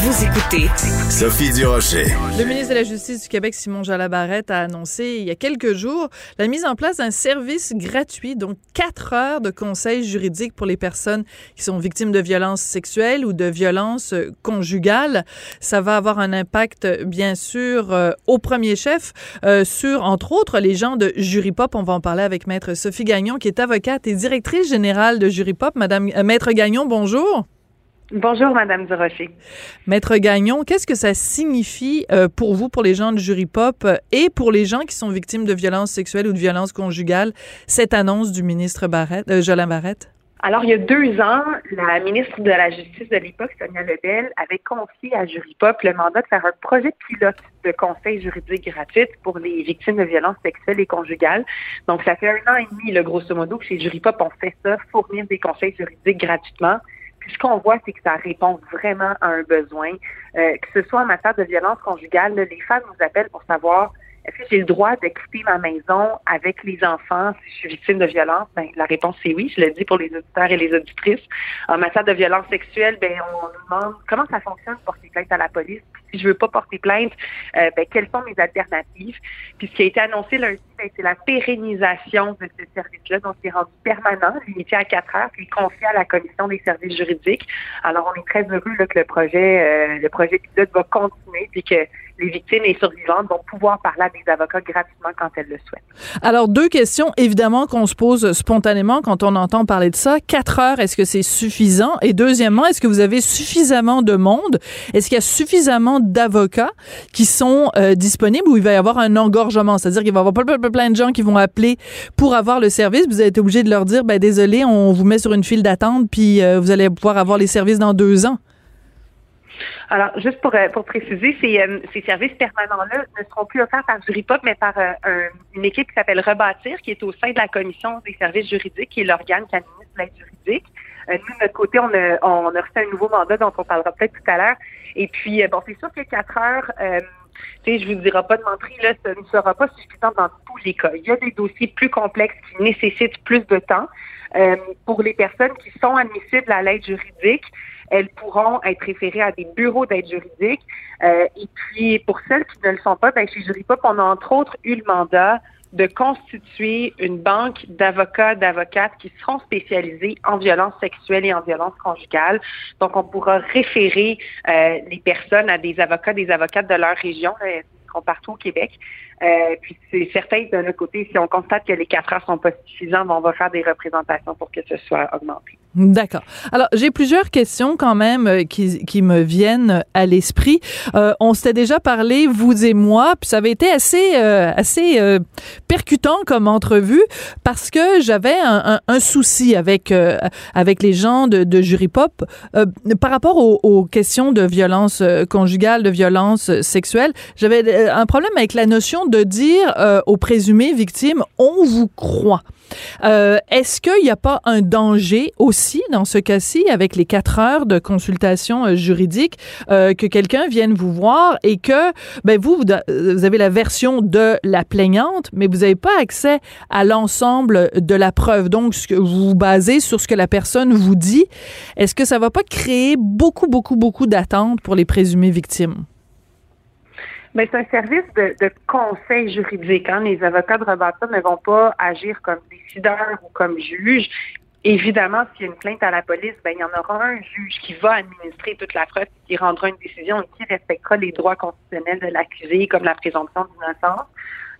Vous écoutez Sophie Durocher. Le ministre de la Justice du Québec, Simon Jalabarrette, a annoncé il y a quelques jours la mise en place d'un service gratuit, donc quatre heures de conseils juridiques pour les personnes qui sont victimes de violences sexuelles ou de violences conjugales. Ça va avoir un impact, bien sûr, euh, au premier chef euh, sur, entre autres, les gens de Jury Pop. On va en parler avec Maître Sophie Gagnon, qui est avocate et directrice générale de Jury Pop. Madame, euh, Maître Gagnon, bonjour. Bonjour, Madame Durocher. Maître Gagnon, qu'est-ce que ça signifie euh, pour vous, pour les gens de Jury Pop euh, et pour les gens qui sont victimes de violences sexuelles ou de violences conjugales, cette annonce du ministre Barrette, euh, Jolin Barrette? Alors, il y a deux ans, la ministre de la Justice de l'époque, Sonia Lebel, avait confié à Jury Pop le mandat de faire un projet pilote de conseil juridique gratuit pour les victimes de violences sexuelles et conjugales. Donc, ça fait un an et demi, le grosso modo, que chez Jury Pop, on fait ça, fournir des conseils juridiques gratuitement ce qu'on voit, c'est que ça répond vraiment à un besoin, euh, que ce soit en matière de violence conjugale. les femmes nous appellent pour savoir est-ce que j'ai le droit de quitter ma maison avec les enfants si je suis victime de violence? Ben, la réponse est oui. Je le dis pour les auditeurs et les auditrices. En matière de violence sexuelle, ben, on nous demande comment ça fonctionne porter plainte à la police. si je veux pas porter plainte, euh, ben, quelles sont mes alternatives? Puis ce qui a été annoncé lundi, ben, c'est la pérennisation de ce service-là. Donc, c'est rendu permanent, limité à quatre heures, puis confié à la commission des services juridiques. Alors, on est très heureux là, que le projet, euh, le projet pilote va continuer, puis que les victimes et survivantes vont pouvoir parler à des avocats gratuitement quand elles le souhaitent. Alors, deux questions, évidemment, qu'on se pose spontanément quand on entend parler de ça. Quatre heures, est-ce que c'est suffisant? Et deuxièmement, est-ce que vous avez suffisamment de monde? Est-ce qu'il y a suffisamment d'avocats qui sont euh, disponibles ou il va y avoir un engorgement? C'est-à-dire qu'il va y avoir plein, de gens qui vont appeler pour avoir le service. Vous êtes obligé de leur dire, ben désolé, on vous met sur une file d'attente, puis euh, vous allez pouvoir avoir les services dans deux ans. Alors, juste pour, euh, pour préciser, ces, euh, ces services permanents-là ne seront plus offerts par Juripop, mais par euh, une équipe qui s'appelle Rebâtir, qui est au sein de la Commission des services juridiques, qui est l'organe qui administre l'aide juridique. nous, de notre côté, on a, on a reçu un nouveau mandat dont on parlera peut-être tout à l'heure. Et puis, bon, c'est sûr que quatre heures, tu sais, je vous dirai pas de mentir, là, ça ne sera pas suffisant dans tous les cas. Il y a des dossiers plus complexes qui nécessitent plus de temps. pour les personnes qui sont admissibles à l'aide juridique, elles pourront être référées à des bureaux d'aide juridique. Euh, et puis, pour celles qui ne le sont pas, ben, chez Juripop, on a entre autres eu le mandat de constituer une banque d'avocats, d'avocates qui seront spécialisés en violence sexuelle et en violence conjugale. Donc, on pourra référer euh, les personnes à des avocats, des avocates de leur région, là, seront partout au Québec. Euh, puis c'est certain que de notre côté, si on constate que les quatre heures sont pas suffisantes, on va faire des représentations pour que ce soit augmenté. D'accord. Alors, j'ai plusieurs questions quand même euh, qui, qui me viennent à l'esprit. Euh, on s'était déjà parlé, vous et moi, puis ça avait été assez, euh, assez euh, percutant comme entrevue parce que j'avais un, un, un, souci avec, euh, avec les gens de, de Jury Pop par rapport aux, aux, questions de violence conjugale, de violence sexuelle. J'avais un problème avec la notion de dire aux présumées victimes, on vous croit. Euh, Est-ce qu'il n'y a pas un danger aussi dans ce cas-ci avec les quatre heures de consultation euh, juridique euh, que quelqu'un vienne vous voir et que ben vous vous avez la version de la plaignante, mais vous n'avez pas accès à l'ensemble de la preuve? Donc vous vous basez sur ce que la personne vous dit. Est-ce que ça va pas créer beaucoup beaucoup beaucoup d'attentes pour les présumées victimes? Mais c'est un service de, de, conseil juridique. Hein. Les avocats de rebâtir ne vont pas agir comme décideurs ou comme juges. Évidemment, s'il y a une plainte à la police, ben, il y en aura un juge qui va administrer toute la preuve, qui rendra une décision et qui respectera les droits constitutionnels de l'accusé, comme la présomption d'innocence.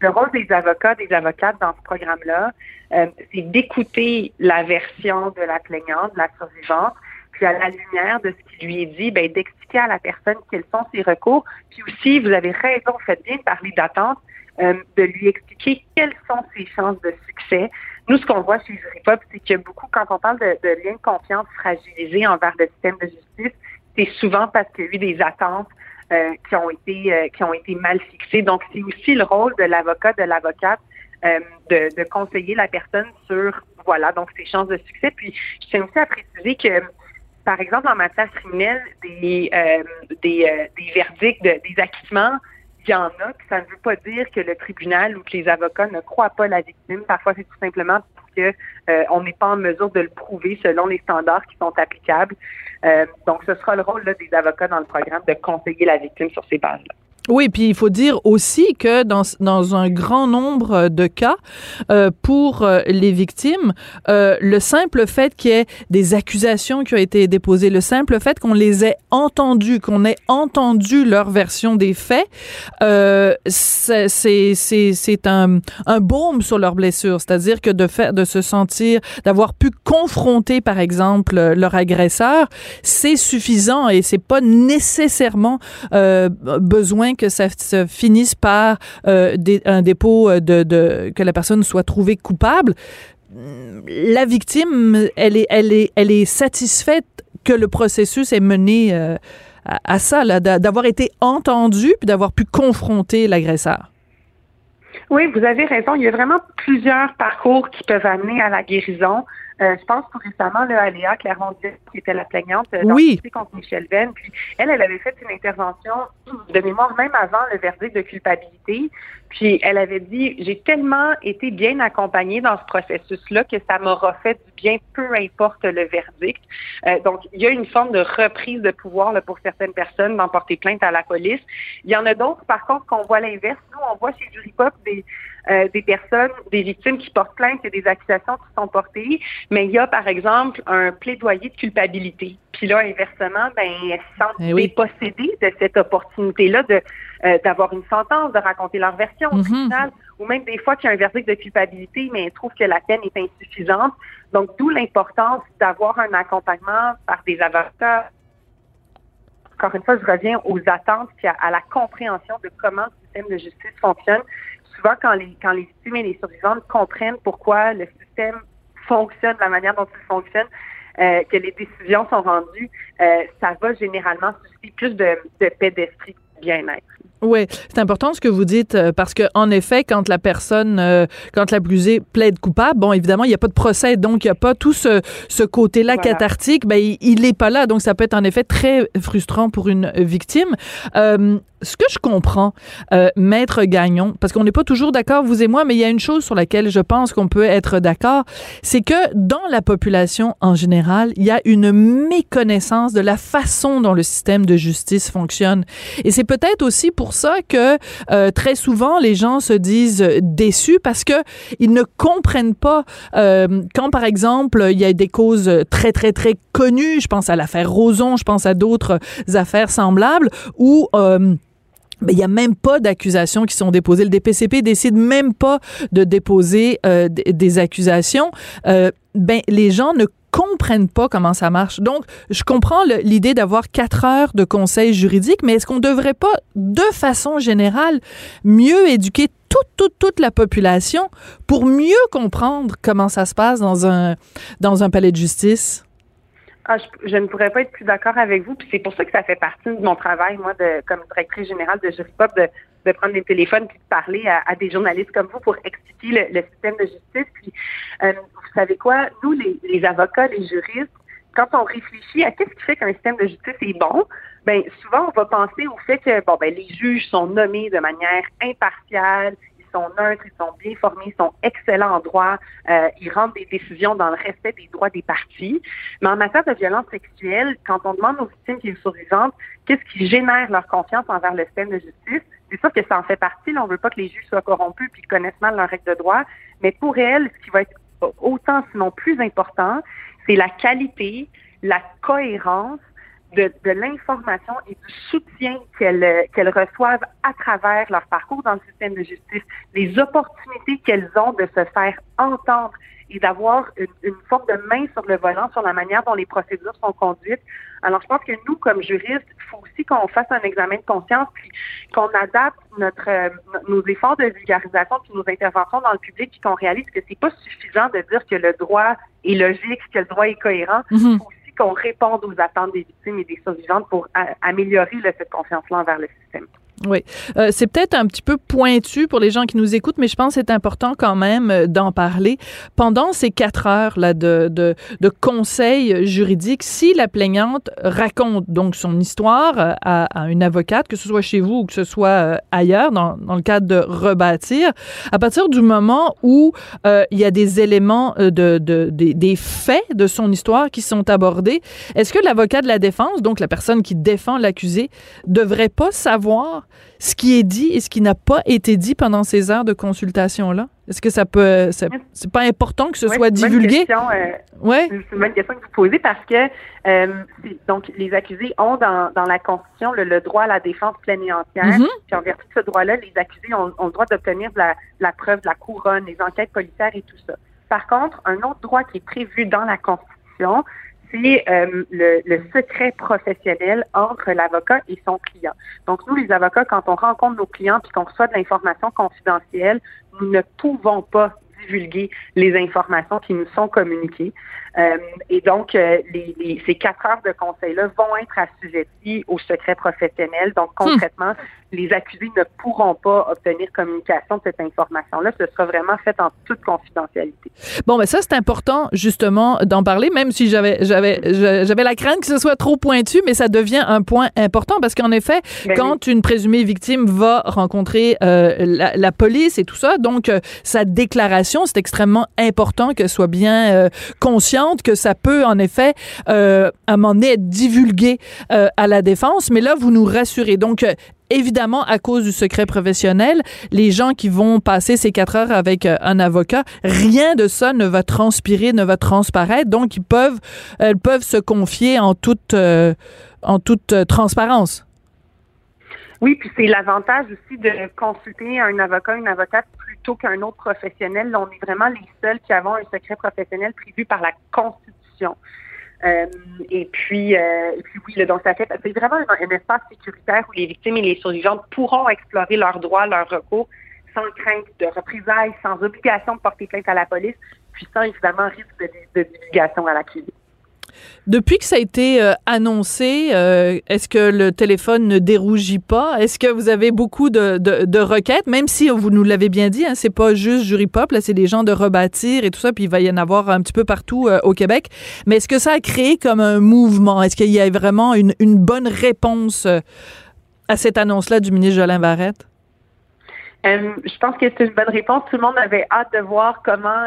Le rôle des avocats, des avocates dans ce programme-là, euh, c'est d'écouter la version de la plaignante, de la survivante, puis à la lumière de ce qui lui est dit, ben, d'expliquer à la personne quels sont ses recours. Puis aussi, vous avez raison, faites bien de parler d'attente, euh, de lui expliquer quelles sont ses chances de succès. Nous, ce qu'on voit chez Juripop, c'est que beaucoup, quand on parle de, de liens de confiance fragilisés envers le système de justice, c'est souvent parce qu'il y a eu des attentes euh, qui ont été euh, qui ont été mal fixées. Donc, c'est aussi le rôle de l'avocat, de l'avocate, euh, de, de conseiller la personne sur voilà donc ses chances de succès. Puis, je tiens aussi à préciser que par exemple, en matière criminelle, des, euh, des, euh, des, verdicts, de, des acquittements, il y en a, ça ne veut pas dire que le tribunal ou que les avocats ne croient pas la victime. Parfois, c'est tout simplement que euh, on n'est pas en mesure de le prouver selon les standards qui sont applicables. Donc, ce sera le rôle des avocats dans le programme de conseiller la victime sur ces bases-là. Oui, puis il faut dire aussi que dans, dans un grand nombre de cas, euh, pour euh, les victimes, euh, le simple fait qu'il y ait des accusations qui ont été déposées, le simple fait qu'on les ait entendues, qu'on ait entendu leur version des faits, euh, c'est un, un baume sur leurs blessures. C'est-à-dire que de faire, de se sentir, d'avoir pu confronter, par exemple, leur agresseur, c'est suffisant et c'est pas nécessairement euh, besoin que ça se finisse par euh, un dépôt de, de, que la personne soit trouvée coupable. La victime, elle est, elle est, elle est satisfaite que le processus est mené euh, à, à, ça, d'avoir été entendu puis d'avoir pu confronter l'agresseur. Oui, vous avez raison. Il y a vraiment plusieurs parcours qui peuvent amener à la guérison. Euh, je pense tout récemment, là, à Léa clermont qui était la plaignante euh, dans oui. le contre Michel Venn. Puis elle, elle avait fait une intervention de mémoire même avant le verdict de culpabilité. Puis elle avait dit, j'ai tellement été bien accompagnée dans ce processus-là que ça m'aura fait du bien, peu importe le verdict. Euh, donc, il y a une forme de reprise de pouvoir là, pour certaines personnes d'en porter plainte à la police. Il y en a d'autres, par contre, qu'on voit l'inverse. Nous, on voit chez Jury Pop des, euh, des personnes, des victimes qui portent plainte, et des accusations qui sont portées, mais il y a, par exemple, un plaidoyer de culpabilité. Puis là, inversement, ben, elles se sentent Eh oui. dépossédées de cette opportunité-là de euh, d'avoir une sentence, de raconter leur version au Mhm. tribunal, ou même des fois qu'il y a un verdict de culpabilité, mais elles trouvent que la peine est insuffisante. Donc, d'où l'importance d'avoir un accompagnement par des avocats. Encore une fois, je reviens aux attentes puis à, à la compréhension de comment le système de justice fonctionne. Souvent, quand les, quand les victimes et les survivantes comprennent pourquoi le système fonctionne de la manière dont il fonctionne, euh, que les décisions sont rendues, euh, ça va généralement susciter plus de, de bien-être. Oui, c'est important ce que vous dites euh, parce que en effet, quand la personne, euh, quand l'accusé plaide coupable, bon, évidemment, il n'y a pas de procès, donc il n'y a pas tout ce, ce côté-là Voilà. cathartique. Ben, il n'est pas là, donc ça peut être en effet très frustrant pour une victime. Euh, ce que je comprends, euh, maître Gagnon, parce qu'on n'est pas toujours d'accord, vous et moi, mais il y a une chose sur laquelle je pense qu'on peut être d'accord, c'est que dans la population en général, il y a une méconnaissance de la façon dont le système de justice fonctionne. Et c'est peut-être aussi pour ça que euh, très souvent les gens se disent déçus parce que ils ne comprennent pas euh, quand par exemple il y a des causes très très très connues, je pense à l'affaire Roson, je pense à d'autres affaires semblables où euh, ben, il n'y a même pas d'accusations qui sont déposées. Le DPCP décide même pas de déposer des accusations. Ben, les gens ne comprennent pas comment ça marche. Donc, je comprends l'idée d'avoir quatre heures de conseils juridiques, mais est-ce qu'on ne devrait pas, de façon générale, mieux éduquer toute, toute, toute la population pour mieux comprendre comment ça se passe dans un, dans un palais de justice? Ah, je, je ne pourrais pas être plus d'accord avec vous. Puis c'est pour ça que ça fait partie de mon travail, moi, de, comme directrice générale de Juripop, de, de prendre des téléphones puis de parler à, des journalistes comme vous pour expliquer le, système de justice. Euh, savez quoi? Nous, les, avocats, les juristes, quand on réfléchit à qu'est-ce qui fait qu'un système de justice est bon, ben souvent on va penser au fait que bon ben les juges sont nommés de manière impartiale, ils sont neutres, ils sont bien formés, ils sont excellents en droit, euh, ils rendent des décisions dans le respect des droits des parties. Mais en matière de violence sexuelle, quand on demande aux victimes qui sont survivantes qu'est-ce qui génère leur confiance envers le système de justice, c'est sûr que ça en fait partie. Là, on veut pas que les juges soient corrompus puis connaissent mal leurs règles de droit. Mais pour elles, ce qui va être autant, sinon plus important, c'est la qualité, la cohérence de, l'information et du soutien qu'elles qu'elles reçoivent à travers leur parcours dans le système de justice, les opportunités qu'elles ont de se faire entendre et d'avoir une, une forme de main sur le volant sur la manière dont les procédures sont conduites. Alors, je pense que nous, comme juristes, il faut aussi qu'on fasse un examen de conscience puis qu'on adapte notre euh, nos efforts de vulgarisation puis nos interventions dans le public puis qu'on réalise que c'est pas suffisant de dire que le droit est logique, que le droit est cohérent. Il Mhm. faut aussi qu'on réponde aux attentes des victimes et des survivantes pour a- améliorer là, cette confiance-là envers le système. Oui. Euh, c'est peut-être un petit peu pointu pour les gens qui nous écoutent, mais je pense que c'est important quand même euh, d'en parler. Pendant ces quatre heures là, de, de, de conseil juridique, si la plaignante raconte donc son histoire euh, à, à, une avocate, que ce soit chez vous ou que ce soit ailleurs, dans, dans le cadre de rebâtir, à partir du moment où euh, il y a des éléments de, de, des faits de son histoire qui sont abordés, est-ce que l'avocat de la défense, donc la personne qui défend l'accusé, devrait pas savoir ce qui est dit et ce qui n'a pas été dit pendant ces heures de consultation-là? Est-ce que ça peut. C'est pas important que ce soit divulgué? Euh, ouais. C'est une bonne question que vous posez parce que euh, donc les accusés ont dans, dans la Constitution le, droit à la défense pleine et entière. Mm-hmm. Puis en vertu de ce droit-là, les accusés ont, ont, le droit d'obtenir de la, la preuve de la couronne, les enquêtes policières et tout ça. Par contre, un autre droit qui est prévu dans la Constitution, c'est euh, le, le, secret professionnel entre l'avocat et son client. Donc, nous, les avocats, quand on rencontre nos clients puis qu'on reçoit de l'information confidentielle, nous ne pouvons pas divulguer les informations qui nous sont communiquées. Euh, et donc, euh, les, les, ces quatre heures de conseil-là vont être assujetties au secret professionnel. Donc, hmm. concrètement, les accusés ne pourront pas obtenir communication de cette information-là. Ce sera vraiment fait en toute confidentialité. Bon, mais ça, c'est important, justement, d'en parler, même si j'avais, j'avais, j'avais la crainte que ce soit trop pointu, mais ça devient un point important parce qu'en effet, ben quand une présumée victime va rencontrer euh, la, la, police et tout ça, donc euh, sa déclaration, c'est extrêmement important qu'elle soit bien euh, consciente que ça peut, en effet, euh, à un moment donné, être divulgué euh, à la défense. Mais là, vous nous rassurez. Donc, évidemment, à cause du secret professionnel, les gens qui vont passer ces quatre heures avec euh, un avocat, rien de ça ne va transpirer, ne va transparaître. Donc, ils peuvent, elles peuvent se confier en toute, euh, en toute euh, transparence. Oui, puis c'est l'avantage aussi de consulter un avocat, une avocate plutôt qu'un autre professionnel. on est vraiment les seuls qui avons un secret professionnel prévu par la Constitution. Euh, et puis, euh, et puis oui, donc ça fait, c'est vraiment un, espace sécuritaire où les victimes et les survivantes pourront explorer leurs droits, leurs recours, sans crainte de représailles, sans obligation de porter plainte à la police, puis sans évidemment risque de, divulgation à l'accusé. Depuis que ça a été euh, annoncé, euh, est-ce que le téléphone ne dérougit pas? Est-ce que vous avez beaucoup de, de, requêtes, même si vous nous l'avez bien dit, hein, c'est pas juste Jury Pop, là, c'est des gens de rebâtir et tout ça, puis il va y en avoir un petit peu partout euh, au Québec. Mais est-ce que ça a créé comme un mouvement? Est-ce qu'il y a vraiment une, une bonne réponse à cette annonce-là du ministre Jolin Barrette? je pense que c'est une bonne réponse. Tout le monde avait hâte de voir comment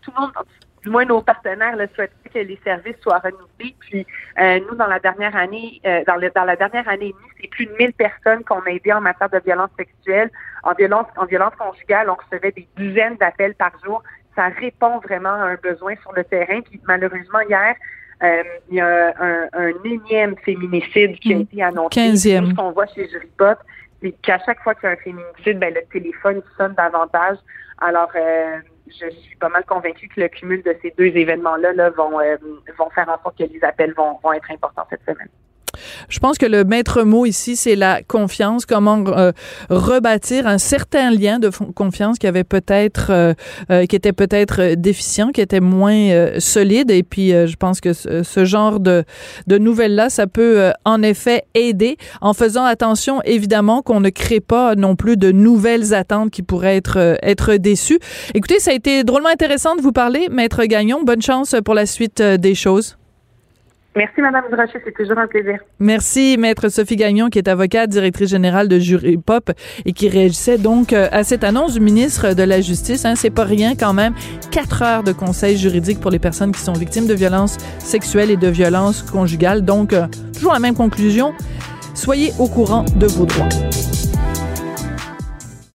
tout le monde, du moins nos partenaires le souhaitaient que les services soient renouvelés. Puis euh, nous, dans la dernière année, euh, dans, le, dans la dernière année et demie, c'est plus de 1000 personnes qu'on a aidées en matière de violence sexuelle. En violence, en violence conjugale, on recevait des dizaines d'appels par jour. Ça répond vraiment à un besoin sur le terrain. Puis malheureusement, hier, euh, il y a un, un, énième féminicide qui a mmh. été annoncé. 15e. Ce qu'on voit chez Juripot, c'est qu'à chaque fois qu'il y a un féminicide, ben, le téléphone sonne davantage. Alors, euh, je suis pas mal convaincue que le cumul de ces deux événements-là là, vont, euh, vont faire en sorte que les appels vont, vont être importants cette semaine. Je pense que le maître mot ici, c'est la confiance. Comment euh, rebâtir un certain lien de confiance qui avait peut-être, euh, euh, qui était peut-être déficient, qui était moins solide. Et puis, je pense que ce, ce genre de, de nouvelles-là, ça peut en effet aider en faisant attention, évidemment, qu'on ne crée pas non plus de nouvelles attentes qui pourraient être, être déçues. Écoutez, ça a été drôlement intéressant de vous parler, maître Gagnon. Bonne chance pour la suite des choses. Merci, Madame Durocher. C'est toujours un plaisir. Merci, Maître Sophie Gagnon, qui est avocate, directrice générale de Jury Pop et qui réagissait donc euh, à cette annonce du ministre de la Justice. Hein, c'est pas rien quand même. Quatre heures de conseils juridiques pour les personnes qui sont victimes de violences sexuelles et de violences conjugales. Donc, euh, toujours la même conclusion. Soyez au courant de vos droits.